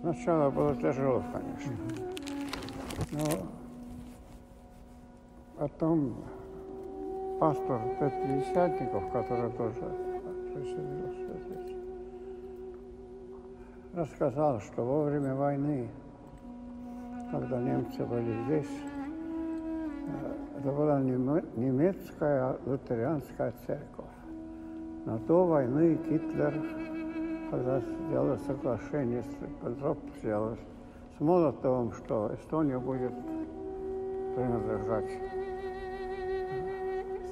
Сначала было тяжело, конечно. Но потом пастор Пятидесятников, который тоже присоединился здесь, рассказал, что во время войны, когда немцы были здесь, э, это была немецкая лютеранская церковь. Но до войны Гитлер, когда сделал соглашение, Петров сделал с Молотовым, что Эстония будет принадлежать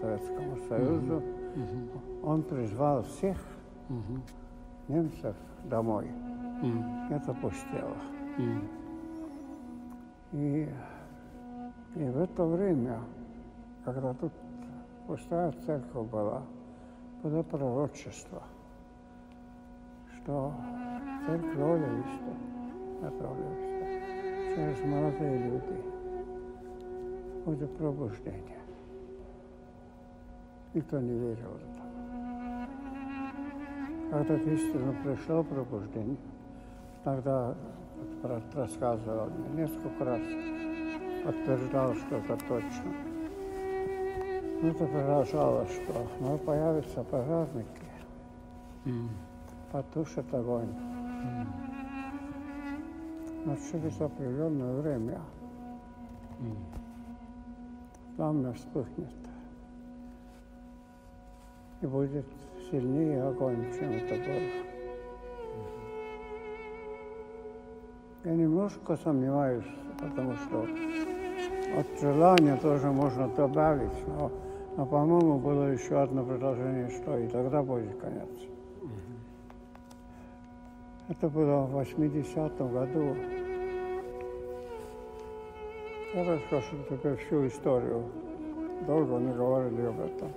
Советскому Союзу. Mm-hmm. Он призвал всех mm-hmm. немцев домой. Mm-hmm. Это пустело. И, и в это время, когда тут пустая церковь была, было пророчество, что церковь Олевиста, это Олевиста, через молодые люди будет пробуждение. Никто не верил в это. Когда к истину пришло пробуждение, тогда брат рассказывал мне несколько раз, подтверждал, что это точно. Ну, это продолжалось, что ну, появятся пожарники, mm. Потушат огонь. Mm. Но через определенное время mm. пламя вспыхнет и будет сильнее огонь, чем это было. Я немножко сомневаюсь, потому что от желания тоже можно добавить, но, но по-моему, было еще одно предложение, что и тогда будет конец. Это было в 80-м году. Я расскажу теперь всю историю. Долго не говорили об этом.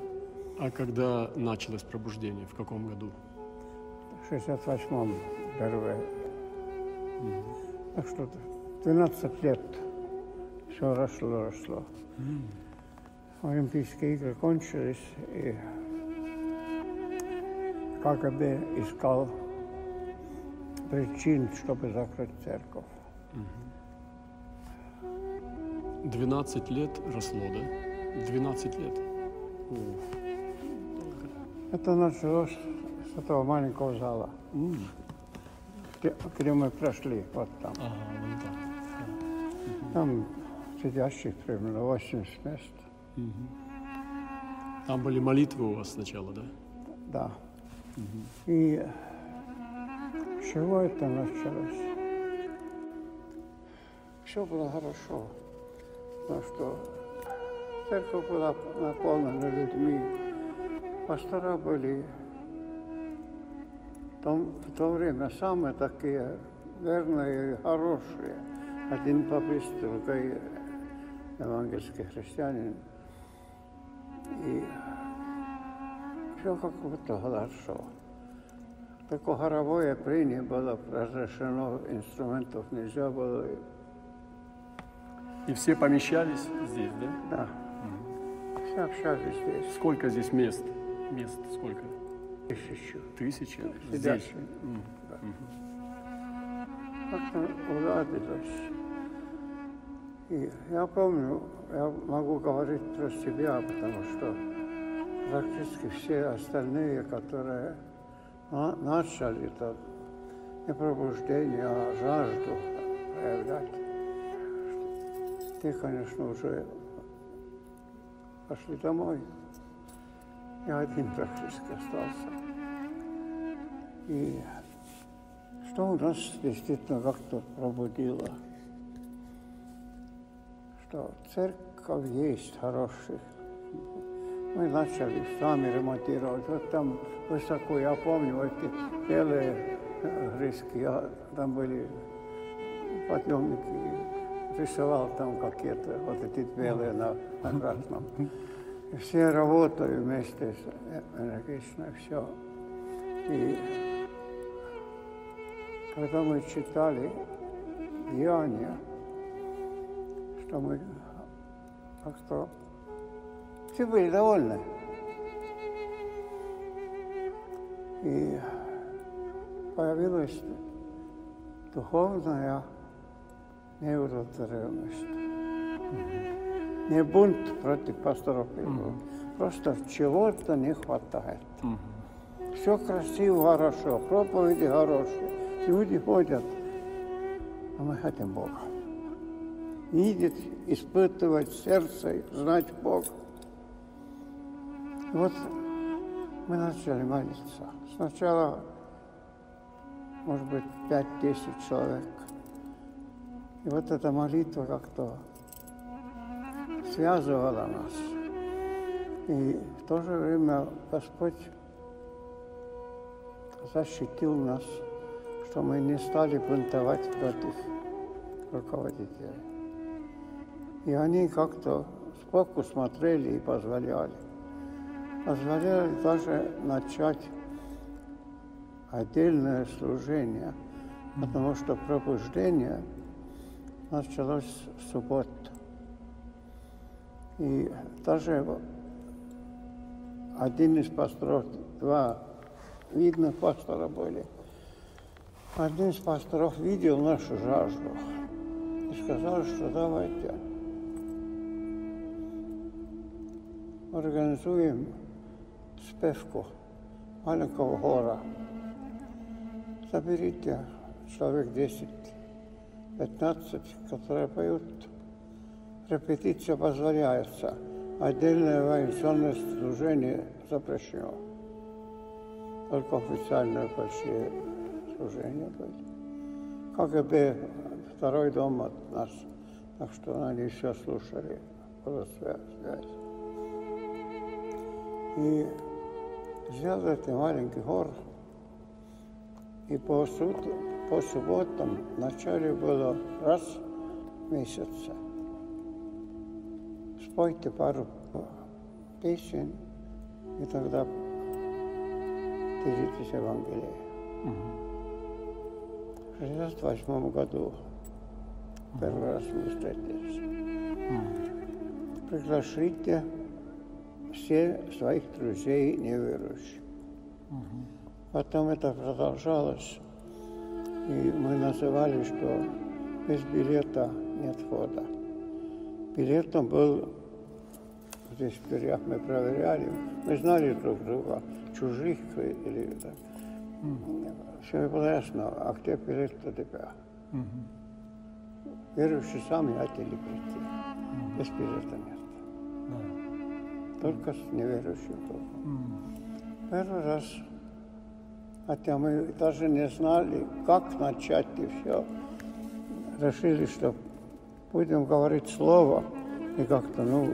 А когда началось пробуждение? В каком году? В 68-м впервые. Mm. Так что 12 лет все росло, росло. Mm. Олимпийские игры кончились, и КГБ искал причин, чтобы закрыть церковь. 12 лет росло, да? 12 лет. Это началось с этого маленького зала, mm. где, мы прошли, вот там. Ага, вон там. Ага. Там сидящих примерно 80 мест. Там были молитвы у вас сначала, да? Да. Угу. И чего это началось? Все было хорошо, потому что церковь была наполнена людьми, пастора были в, том, в то время самые такие верные и хорошие. Один папист, другой евангельский христианин. И все как будто хорошо. Такое хоровое прение было разрешено, инструментов нельзя было. И все помещались здесь, да? Да. Все общались здесь. Сколько здесь мест? мест сколько? Тысячу. Тысяча? Здесь. Mm. Да. Как-то уладилось. И я помню, я могу говорить про себя, потому что практически все остальные, которые начали это не пробуждение, а жажду проявлять, те, конечно, уже пошли домой. Я один практически остался. И что у нас действительно как-то пробудило, что церковь есть хороших. Мы начали сами ремонтировать. Вот там высоко, я помню, эти белые грызки, там были подъемники, рисовал там какие-то вот эти белые на, на красном все работали вместе с энергично, все. И когда мы читали Деяния, что мы как-то все были довольны. И появилось духовная неудовлетворенность. Не бунт против пасторов, просто чего-то не хватает. Все красиво, хорошо, проповеди хорошие, люди ходят, а мы хотим Бога. Видеть, испытывать сердце, знать Бога. И вот мы начали молиться. Сначала, может быть, пять-десять человек. И вот эта молитва как-то связывала нас. И в то же время Господь защитил нас, что мы не стали бунтовать против руководителей. И они как-то сбоку смотрели и позволяли. Позволяли даже начать отдельное служение, потому что пробуждение началось в субботу. И даже один из пасторов, два видных пастора были, один из пасторов видел нашу жажду и сказал, что давайте организуем спевку маленького хора. Соберите человек 10-15, которые поют. Репетиция позволяется. Отдельное военное служение запрещено. Только официальные большие служения были. КГБ, второй дом от нас. Так что они все слушали. Была связь. И взял этот маленький хор, и по, сут, по субботам вначале было раз в месяц. Спойте пару песен, и тогда делитесь Евангелием. В 68 году первый раз мы встретились. Приглашите все своих друзей неверующих. Потом это продолжалось, и мы называли, что без билета нет входа. Билетом был, здесь в дверях мы проверяли, мы знали друг друга, чужих или так. Все было ясно, а где билет для тебя? Верующие сами хотели прийти, без билета нет только с неверующим духом. Первый раз, хотя мы даже не знали, как начать и все, решили, что будем говорить слово и как-то, ну,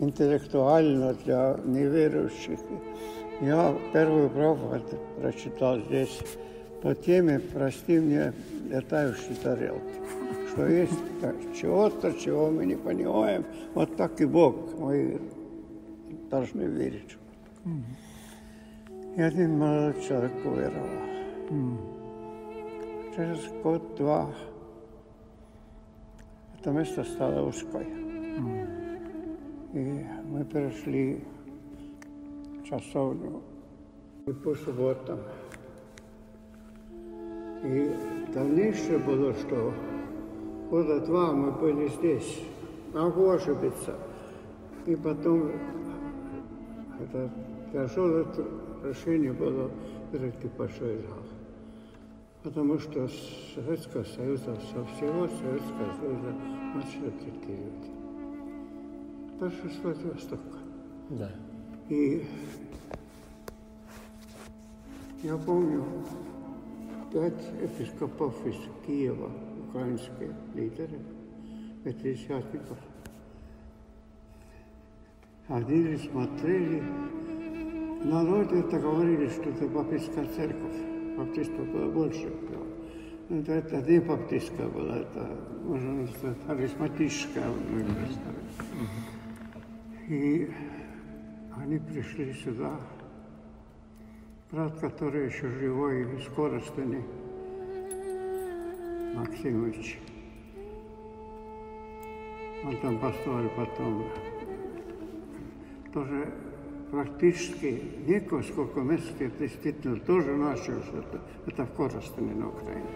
интеллектуально для неверующих. Я первую проповедь прочитал здесь по теме «Прости мне летающие тарелки» что есть чего-то, чего мы не понимаем. Вот так и Бог. Мы должны верить. Mm. И один молодой человек уверовал. Mm. Через год-два это место стало узкой. Mm. И мы перешли в часовню и по субботам. И дальнейшее было, что года два мы были здесь. Могу ошибиться. И потом это тяжелое решение было перейти большой зал. Потому что Советского Союза, со всего Советского Союза начали прийти люди. Большинство из Востока. Да. И я помню пять епископов из Киева, украинские лидеры, пятидесятников – ходили, смотрели. Народе это говорили, что это баптистская церковь. Баптистов было больше. Но это, это не баптистская была, это, можно сказать, харизматическая. И они пришли сюда. Брат, который еще живой, из Коростыни, Максимович. Он там построил потом тоже практически некого сколько месяцев действительно тоже начал это, это в Коростыне на Украине.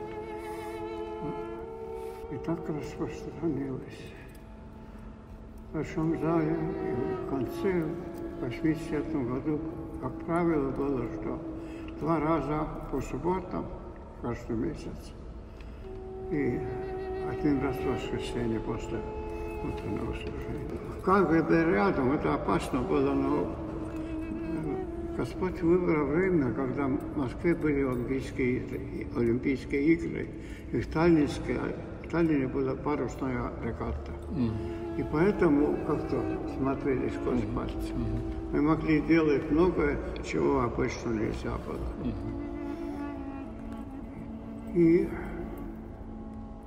И так распространилось. В большом зале и в конце, в 80 году, как правило, было, что два раза по субботам каждый месяц и один раз в воскресенье после утреннего служения. Как бы рядом, это опасно было, но Господь выбрал время, когда в Москве были Олимпийские, Олимпийские игры, и в Таллинске, в Таллине была парусная регата. Mm. И поэтому как-то смотрели сквозь mm. пальцы. Mm. Мы могли делать многое, чего обычно нельзя было. Mm. И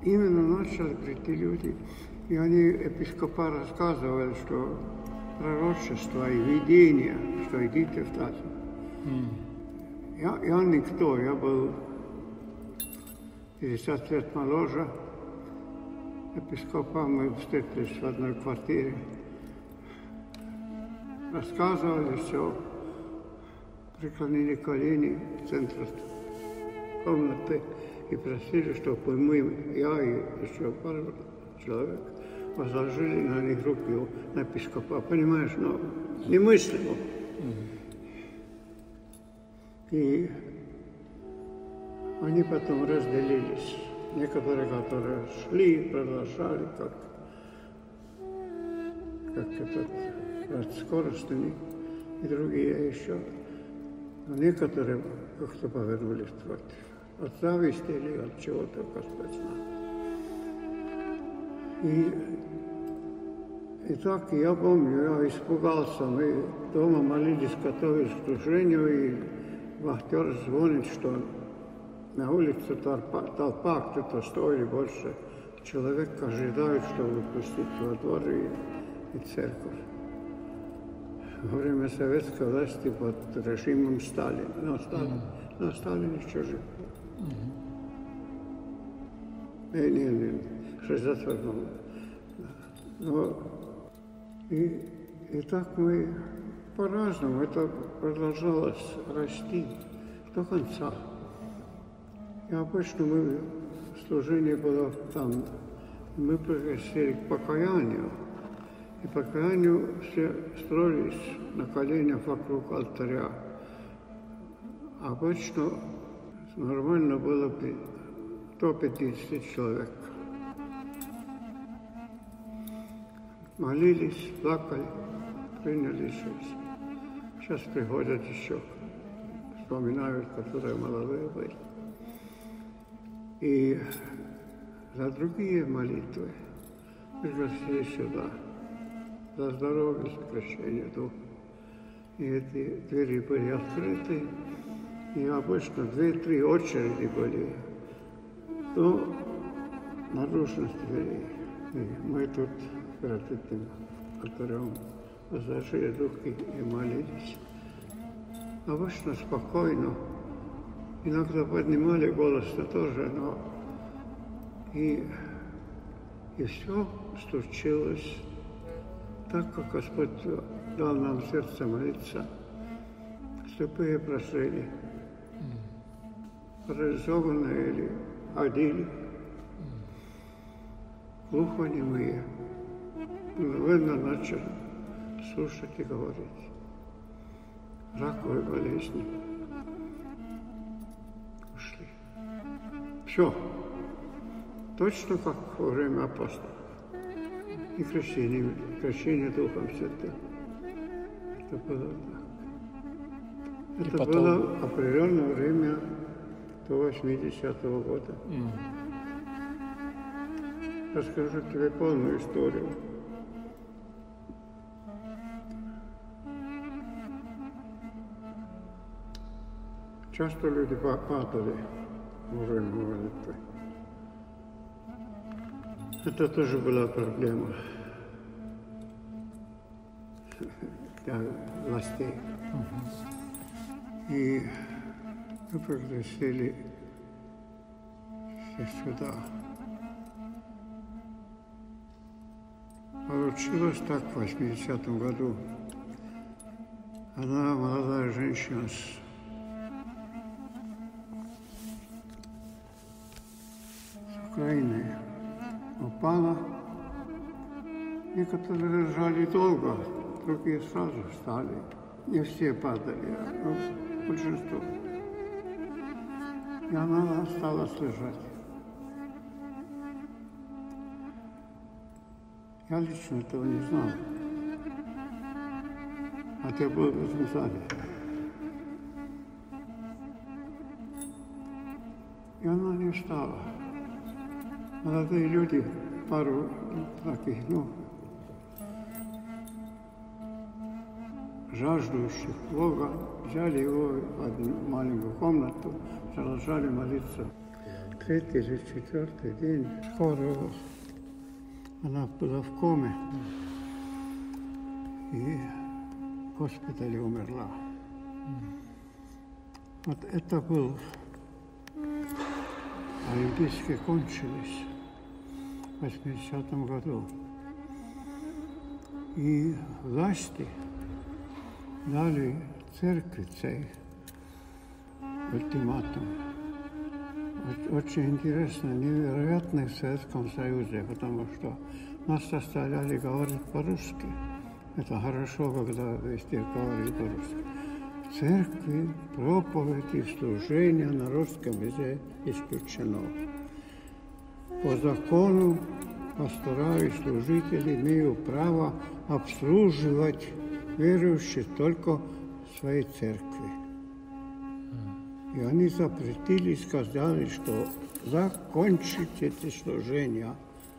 именно начали прийти люди, и они, епископа, рассказывали, что пророчества и видения, что идите в Тазу. Mm. Я, я никто, я был 50 лет моложе епископа, мы встретились в одной квартире, рассказывали все, преклонили колени в центре комнаты и просили, чтобы мы, я и еще пару человек, возложили на них руки на епископа. Понимаешь, но немыслимо. И они потом разделились. Некоторые, которые шли, продолжали, как, как этот скоростными, и другие еще. Но некоторые как-то повернулись против. От зависти или от чего-то Господь знает. И, I tako ja pomnju, ja ispogal sam i doma mali katoličku ženju i vahtjor zvonit što na ulicu talpak pa, to stoji boljše. Čovjek kaže daj što upustiti u dvor i, crkvu. U vrijeme sovjetske vlasti pod režimom Stalina, no Stalin, mm. no Stalin mm-hmm. Ne, ne, Ne, nije, što je zatvorno. И, и так мы по-разному, это продолжалось расти до конца. И обычно мы, служение было там, мы пригласили к покаянию. И покаянию все строились на коленях вокруг алтаря. Обычно нормально было до 50 человек. Молились, плакали, приняли Иисуса. Сейчас приходят еще, вспоминают, которые молодые были. И за другие молитвы пригласили сюда, за здоровье, сокращение духа. И эти двери были открыты, и обычно две-три очереди были до наружности дверей. И мы тут перед этим алтарем зажили руки и молились. Обычно спокойно. Иногда поднимали голос -то тоже, но и, и все случилось так, как Господь дал нам сердце молиться. Слепые прошли, парализованные или ходили, глухонемые мгновенно начал слушать и говорить. Раковые болезни ушли. Все. Точно как во время апостолов. И крещение, крещение Духом Святым. Это было так. Это потом... было определенное время до 80-го года. Mm. Расскажу тебе полную историю. Часто люди падали время молитвы. Это тоже была проблема для властей. И мы пригласили всех сюда. Получилось так в 80-м году. Она молодая женщина с Украины упала. Некоторые лежали долго, другие сразу встали. Не все падали, но большинство. И она осталась лежать. Я лично этого не знал. Хотя был в этом зале. И она не встала. Молодые люди, пару таких, ну, жаждущих Бога, взяли его в одну маленькую комнату, продолжали молиться. Третий или четвертый день скоро она была в коме и в госпитале умерла. Вот это был Олимпийские кончились 80 году. И власти дали церкви цей ультиматум. Очень интересно, невероятный в Советском Союзе, потому что нас заставляли говорить по-русски. Это хорошо, когда везде говорили по-русски. Церкви проповеди, служения на русском языке исключено. По закону пастора и служители имеют право обслуживать верующих только в своей церкви. И они запретили, сказали, что закончить эти служения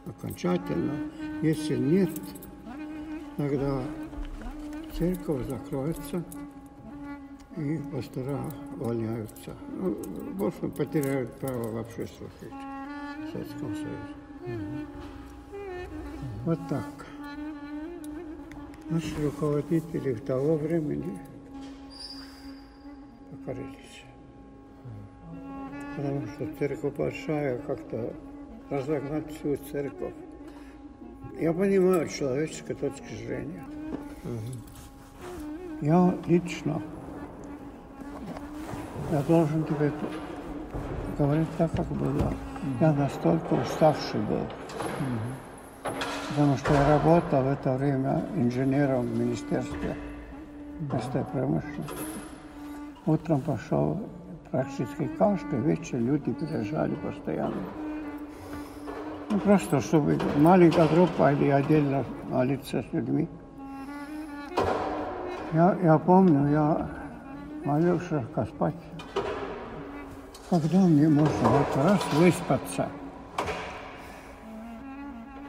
окончательно. Если нет, тогда церковь закроется, и пастора увольняются. Ну, в общем, потеряют право вообще служить в Советском Союзе. Вот так. Наши руководители того времени покорились. Потому что церковь большая, как-то разогнать всю церковь. Я понимаю человеческой точки зрения. Я лично, я должен тебе говорить так, как было. Я настолько уставший был. Потому что я работал в это время инженером в Министерстве морской промышленности. Утром пошел практически каждый вечер люди приезжали постоянно. Ну, просто, чтобы маленькая группа или отдельно молиться с людьми. Я, я помню, я молился Господь, когда мне можно вот раз выспаться.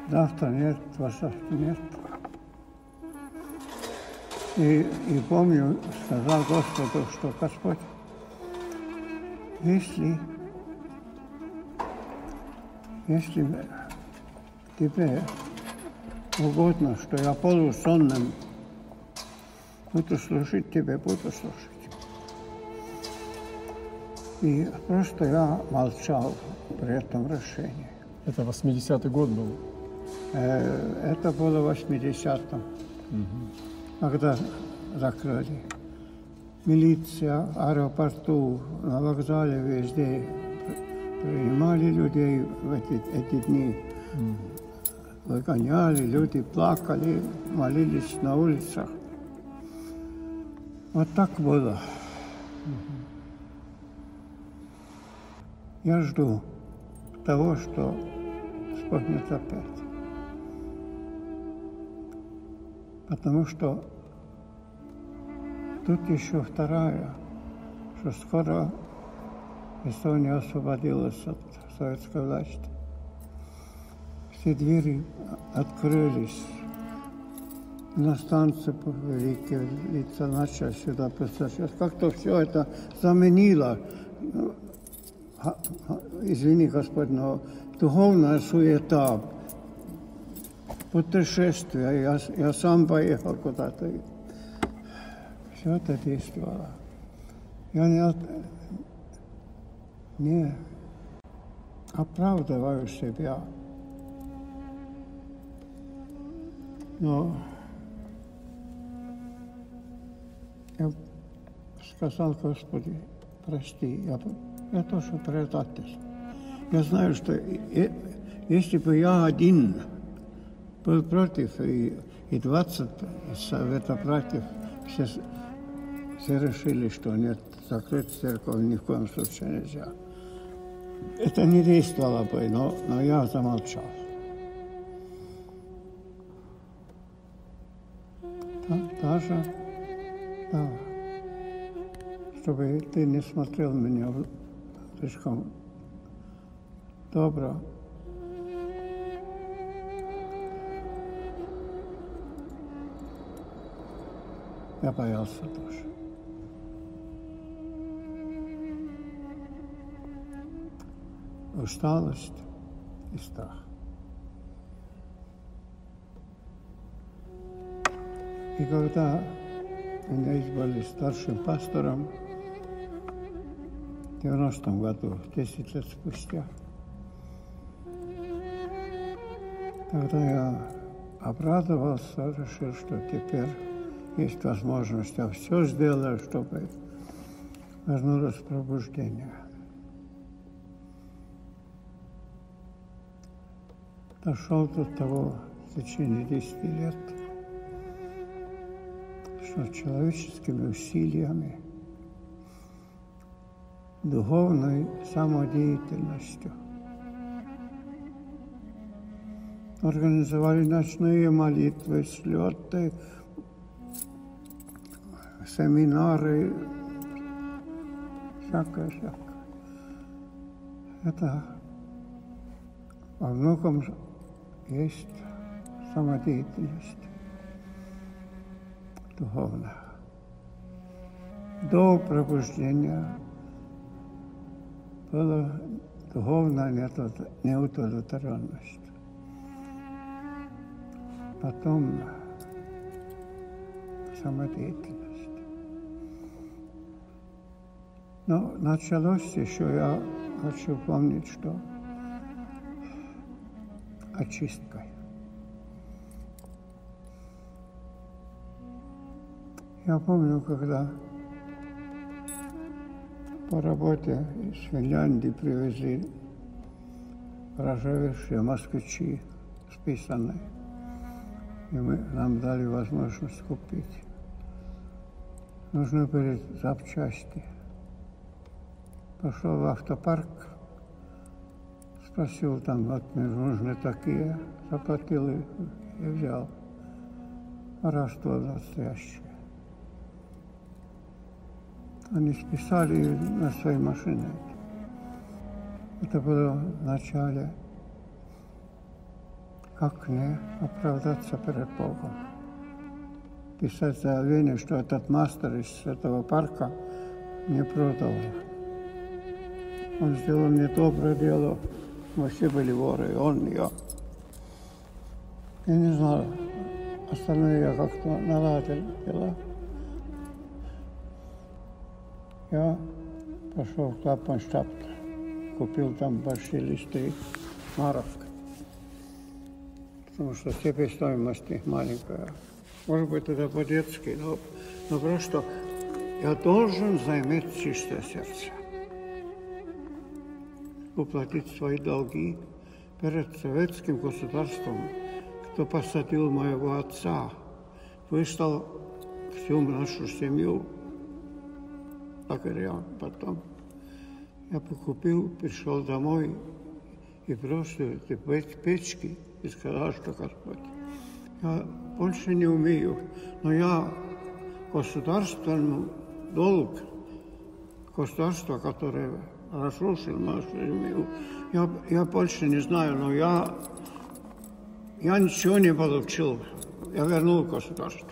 Завтра нет, завтра нет. И, и помню, сказал Господу, что Господь, если, если тебе угодно, что я полусонным буду служить тебе, буду служить. И просто я молчал при этом решении. Это 80-й год был. Э, Это было в 80-м, когда закрыли. Милиция аэропорту, на вокзале, везде принимали людей в эти, эти дни. Выгоняли, люди плакали, молились на улицах. Вот так было. Я жду того, что вспомнит опять. Потому что тут еще вторая, что скоро Эстония освободилась от советской власти. Все двери открылись. Иностранцы великие лица начали сюда писать. Как-то все это заменило, извини, Господь, но духовная суета, путешествия. Я, я сам поехал куда-то. Все это действовало. Я не, не оправдываю себя. Но я сказал, Господи, прости, я, я тоже предатель. я знаю, что если бы я один был против, и, и 20 совета против, все, все решили, что нет, закрыть церковь ни в коем случае нельзя. Это не действовало бы, но, но я замолчал. Да, даже, да, чтобы ты не смотрел меня слишком добро. Я боялся тоже. Усталость и страх. И когда меня избрали старшим пастором в 90 году, 10 лет спустя, тогда я обрадовался, решил, что теперь есть возможность, я все сделаю, чтобы вернулось пробуждение. Дошел до того в течение 10 лет, что человеческими усилиями, духовной самодеятельностью организовали ночные молитвы, слеты, семинары, всякое-всякое. Это во многом есть самодеятельность духовная. До пробуждения была духовная неудовлетворенность. Потом самодеятельность. Но началось еще, я хочу помнить, что очисткой. Я помню, когда по работе из Финляндии привезли проживевшие москвичи списанные. И мы, нам дали возможность купить. Нужны были запчасти. Пошел в автопарк, спросил там, вот мне нужны такие, заплатил и, и взял. Воровство настоящее. Они списали на свои машины. Это было в начале. Как не оправдаться перед Богом? Писать заявление, что этот мастер из этого парка не продал. Он сделал мне доброе дело. Мы все были воры, и он, и я. Я не знаю, остальные я как-то наладил дела. Я пошел в Клапанштадт, купил там большие листы. Марок, потому что себестоимость их маленькая. Может быть, это по-детски, но, но просто я должен заиметь чистое сердце, уплатить свои долги перед советским государством, кто посадил моего отца, выслал всю нашу семью лагеря. Потом я покупил, пришел домой и бросил эти печки и сказал, что Господь, я больше не умею, но я государственный долг, государство, которое разрушило нашу семью, я, я больше не знаю, но я, я ничего не получил. Я вернул государство.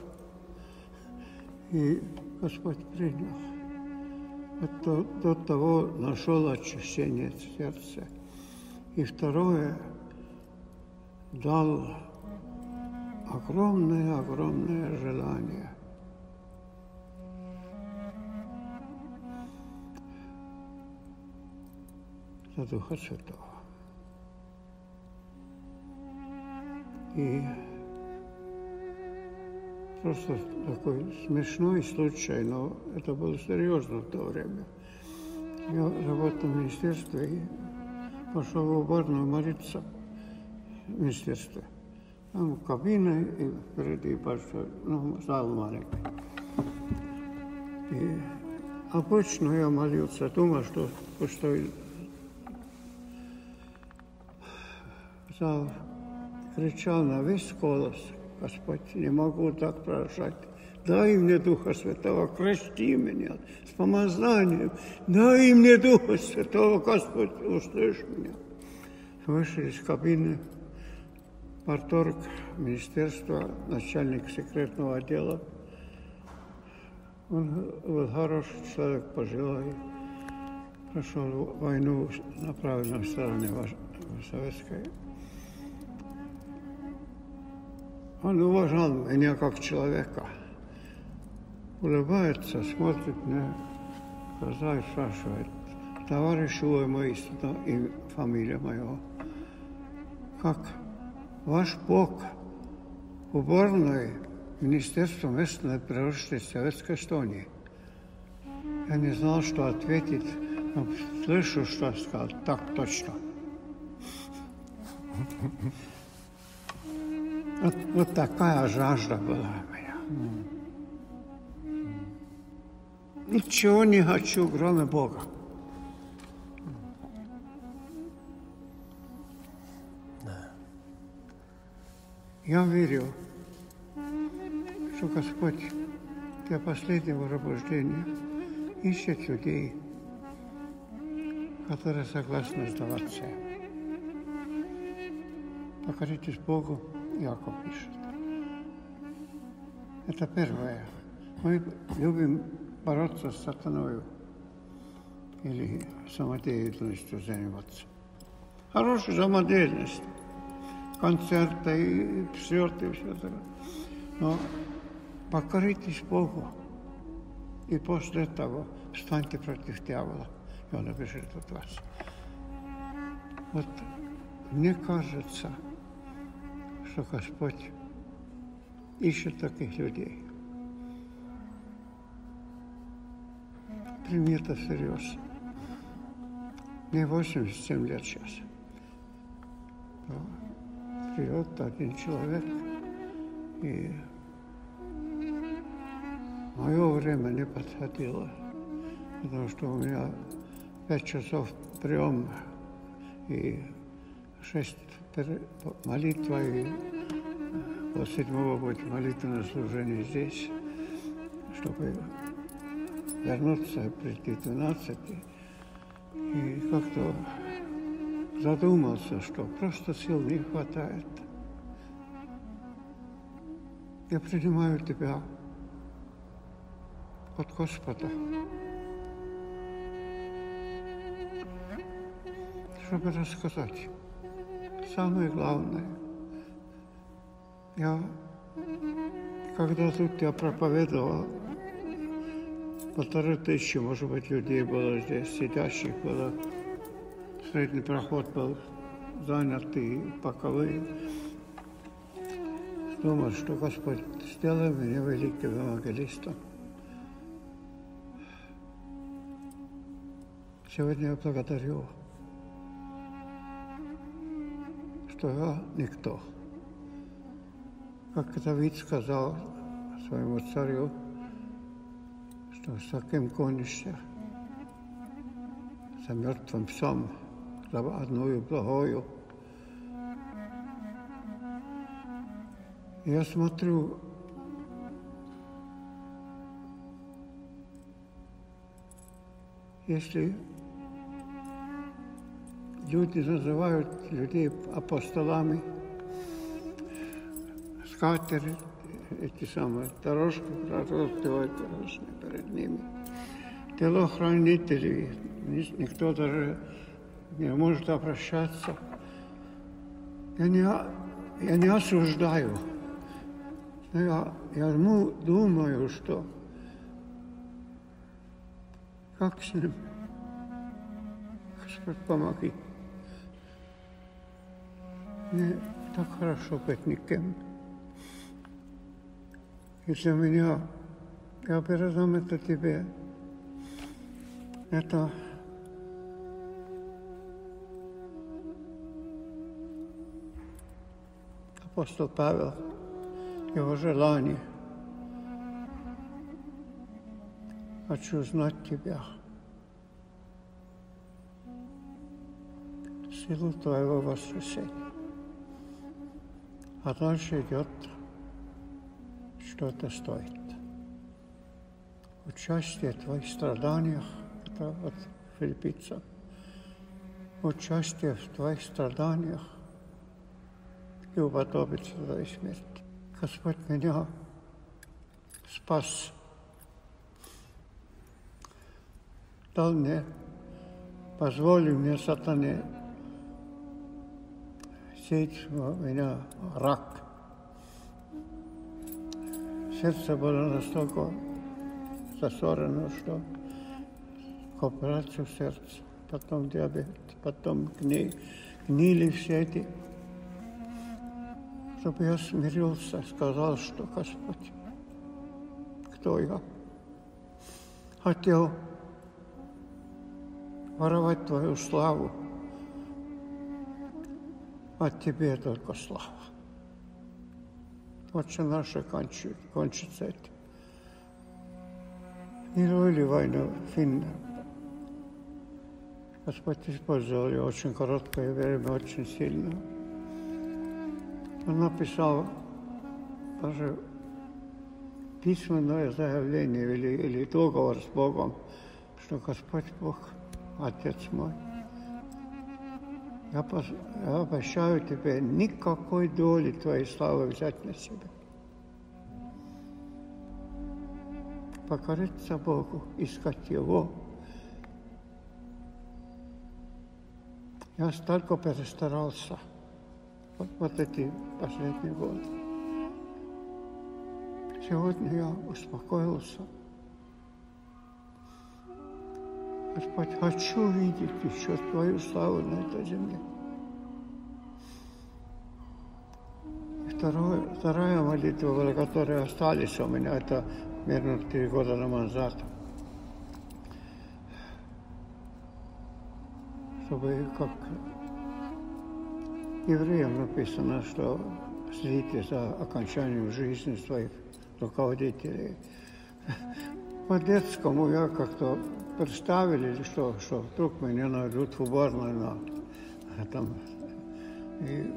И Господь принял это до того нашел очищение сердца. И второе, дал огромное-огромное желание. За Духа Святого. И просто такой смешной случай, но это было серьезно в то время. Я работал в министерстве, и пошел в уборную молиться в министерстве. Там кабина и впереди большой, ну, зал маленький. И обычно я молился, думал, что пустой зал кричал на весь голос, Господь, не могу так прожать. Дай мне Духа Святого, крести меня с помазанием. Дай мне Духа Святого, Господь, услышь меня. Вышли из кабины, порторг министерства, начальник секретного отдела. Он был хороший человек, пожилой. Прошел войну на правильной стороне советской. Он уважал меня как человека. Улыбается, смотрит мне в глаза и спрашивает, товарищ мой, и фамилия моего, как ваш Бог уборной Министерства местной природности Советской Эстонии. Я не знал, что ответить, но слышу, что сказал. Так точно. Вот, вот такая жажда была у меня. Ничего не хочу, кроме Бога. Я верю, что Господь для последнего пробуждения ищет людей, которые согласны сдаваться. Покоритесь Богу, Яков пишет. Это первое. Мы любим бороться с сатаною или самодеятельностью заниматься. Хорошая самодеятельность концерты, и слеты, и все это. Но покоритесь Богу. И после того встаньте против дьявола, и он обижит от вас. Вот мне кажется, что Господь ищет таких людей. Прими это всерьез. Мне 87 лет сейчас придет один человек, и мое время не подходило, потому что у меня пять часов прием и шесть молитва, и до седьмого будет молитвенное служение здесь, чтобы вернуться, прийти в 12. И как-то задумался, что просто сил не хватает. Я принимаю тебя от Господа, чтобы рассказать самое главное. Я, когда тут я проповедовал, полторы тысячи, может быть, людей было здесь, сидящих было Средний проход был занят и боковые. Думал, что Господь сделай меня великим евангелистом. Сегодня я благодарю, я никто. Как Давид сказал своему царю, что с таким конишься, за мертвым псом одною благою. Я смотрю, если люди называют людей апостолами, скатер, эти самые дорожки разрастывают перед ними. Телохранители, никто даже не может обращаться. Я не, я не осуждаю. Но я, я думаю, что как с ним? Господь, помоги. Мне так хорошо быть никем. И для меня, я передам это тебе, это апостол Павел, его желание. Хочу знать Тебя, силу Твоего воскресения. А дальше идет, что это стоит. Участие в Твоих страданиях, это от филиппийцев. Участие в Твоих страданиях и уподобиться Твоей смерти. Господь меня спас. Дал мне, позволил мне, сатане, сеять у меня рак. Сердце было настолько засорено, что к операцию сердца, потом диабет, потом гни, гнили все эти чтобы я смирился, сказал, что Господь, кто я? Хотел воровать Твою славу, от Тебе только слава. Отче наше кончит, кончится. Не роли войну финны. Господь использовал ее очень короткое время, очень сильно. Он написал даже письменное заявление или, или договор с Богом, что Господь Бог, Отец мой, я, я обещаю тебе никакой доли твоей славы взять на себя. Покориться Богу, искать Его. Я столько перестарался – вот, вот эти последние годы. Сегодня я успокоился. Господь, хочу видеть еще Твою славу на этой земле. И второе, вторая молитва, которая остались у меня, это примерно три года назад. Чтобы как Евреям написано, что следите за окончанием жизни своих руководителей. По-детскому я как-то представили, что, что вдруг меня найдут в уборной на там. И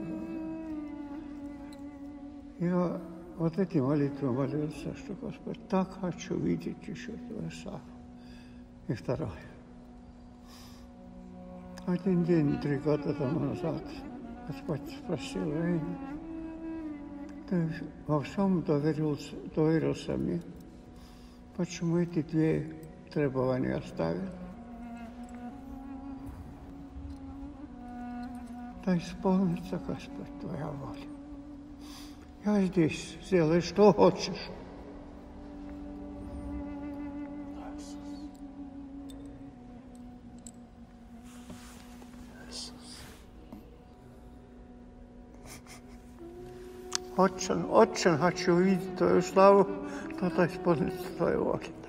я вот эти молитвы молился, что Господь, так хочу видеть еще Твою славу. И второе. Один день, три года тому назад, Господь спросил, Эй, ты во всем доверился, доверился мне. Почему эти две требования оставил? Да исполнится, Господь, Твоя воля. Я здесь, сделай, что хочешь. Очень, очень хочу увидеть Твою славу, Tata ispolnicu svoje uloge.